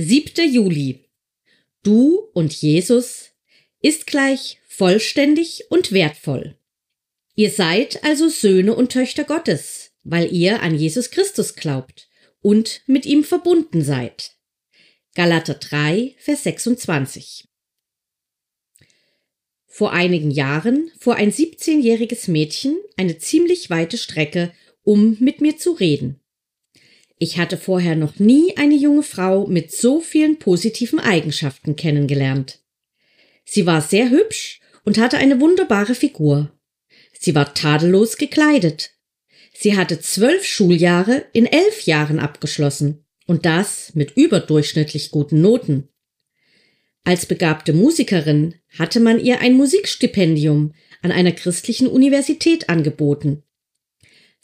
7. Juli. Du und Jesus ist gleich vollständig und wertvoll. Ihr seid also Söhne und Töchter Gottes, weil ihr an Jesus Christus glaubt und mit ihm verbunden seid. Galater 3, Vers 26. Vor einigen Jahren fuhr ein 17-jähriges Mädchen eine ziemlich weite Strecke, um mit mir zu reden. Ich hatte vorher noch nie eine junge Frau mit so vielen positiven Eigenschaften kennengelernt. Sie war sehr hübsch und hatte eine wunderbare Figur. Sie war tadellos gekleidet. Sie hatte zwölf Schuljahre in elf Jahren abgeschlossen und das mit überdurchschnittlich guten Noten. Als begabte Musikerin hatte man ihr ein Musikstipendium an einer christlichen Universität angeboten.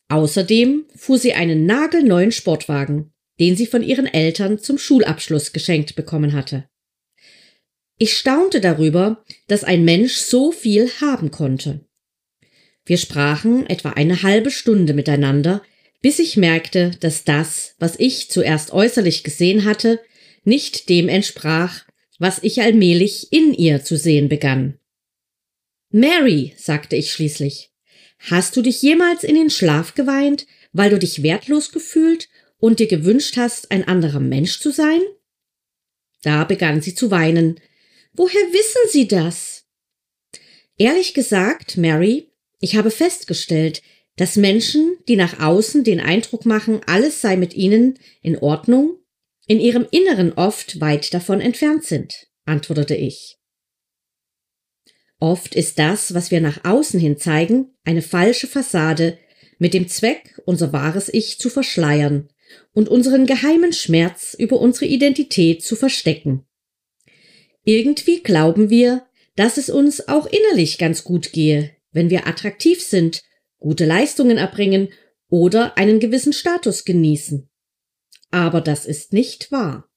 Außerdem fuhr sie einen nagelneuen Sportwagen, den sie von ihren Eltern zum Schulabschluss geschenkt bekommen hatte. Ich staunte darüber, dass ein Mensch so viel haben konnte. Wir sprachen etwa eine halbe Stunde miteinander, bis ich merkte, dass das, was ich zuerst äußerlich gesehen hatte, nicht dem entsprach, was ich allmählich in ihr zu sehen begann. Mary, sagte ich schließlich, Hast du dich jemals in den Schlaf geweint, weil du dich wertlos gefühlt und dir gewünscht hast, ein anderer Mensch zu sein? Da begann sie zu weinen. Woher wissen Sie das? Ehrlich gesagt, Mary, ich habe festgestellt, dass Menschen, die nach außen den Eindruck machen, alles sei mit ihnen in Ordnung, in ihrem Inneren oft weit davon entfernt sind, antwortete ich. Oft ist das, was wir nach außen hin zeigen, eine falsche Fassade mit dem Zweck, unser wahres Ich zu verschleiern und unseren geheimen Schmerz über unsere Identität zu verstecken. Irgendwie glauben wir, dass es uns auch innerlich ganz gut gehe, wenn wir attraktiv sind, gute Leistungen erbringen oder einen gewissen Status genießen. Aber das ist nicht wahr.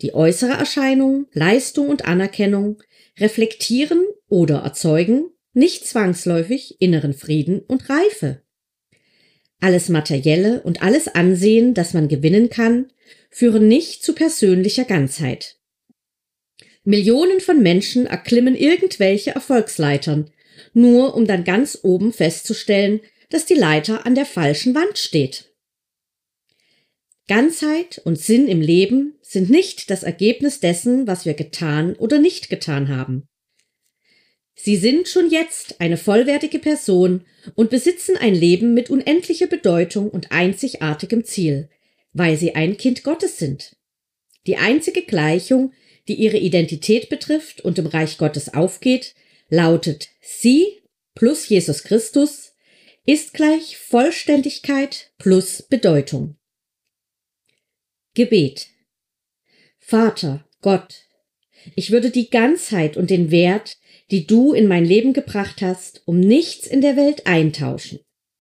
Die äußere Erscheinung, Leistung und Anerkennung reflektieren oder erzeugen nicht zwangsläufig inneren Frieden und Reife. Alles Materielle und alles Ansehen, das man gewinnen kann, führen nicht zu persönlicher Ganzheit. Millionen von Menschen erklimmen irgendwelche Erfolgsleitern, nur um dann ganz oben festzustellen, dass die Leiter an der falschen Wand steht. Ganzheit und Sinn im Leben sind nicht das Ergebnis dessen, was wir getan oder nicht getan haben. Sie sind schon jetzt eine vollwertige Person und besitzen ein Leben mit unendlicher Bedeutung und einzigartigem Ziel, weil sie ein Kind Gottes sind. Die einzige Gleichung, die ihre Identität betrifft und im Reich Gottes aufgeht, lautet Sie plus Jesus Christus ist gleich Vollständigkeit plus Bedeutung. Gebet Vater, Gott, ich würde die Ganzheit und den Wert, die du in mein Leben gebracht hast, um nichts in der Welt eintauschen.